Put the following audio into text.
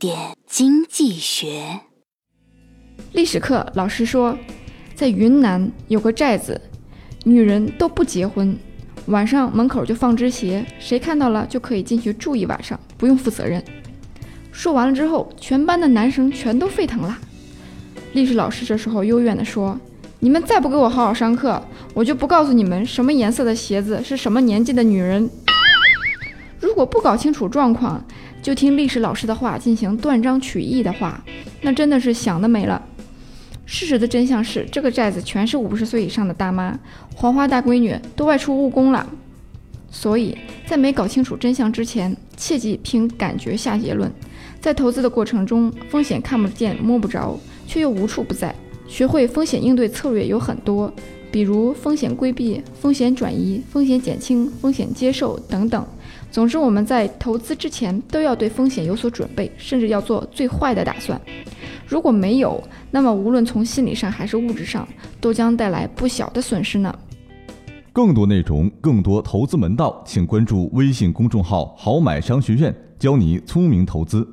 点经济学。历史课老师说，在云南有个寨子，女人都不结婚，晚上门口就放只鞋，谁看到了就可以进去住一晚上，不用负责任。说完了之后，全班的男生全都沸腾了。历史老师这时候幽怨地说：“你们再不给我好好上课，我就不告诉你们什么颜色的鞋子是什么年纪的女人。如果不搞清楚状况，就听历史老师的话进行断章取义的话，那真的是想得美了。”事实的真相是，这个寨子全是五十岁以上的大妈，黄花大闺女都外出务工了。所以在没搞清楚真相之前，切忌凭感觉下结论。在投资的过程中，风险看不见摸不着，却又无处不在。学会风险应对策略有很多，比如风险规避、风险转移、风险减轻、风险接受等等。总之，我们在投资之前都要对风险有所准备，甚至要做最坏的打算。如果没有，那么无论从心理上还是物质上，都将带来不小的损失呢。更多内容，更多投资门道，请关注微信公众号“好买商学院”，教你聪明投资。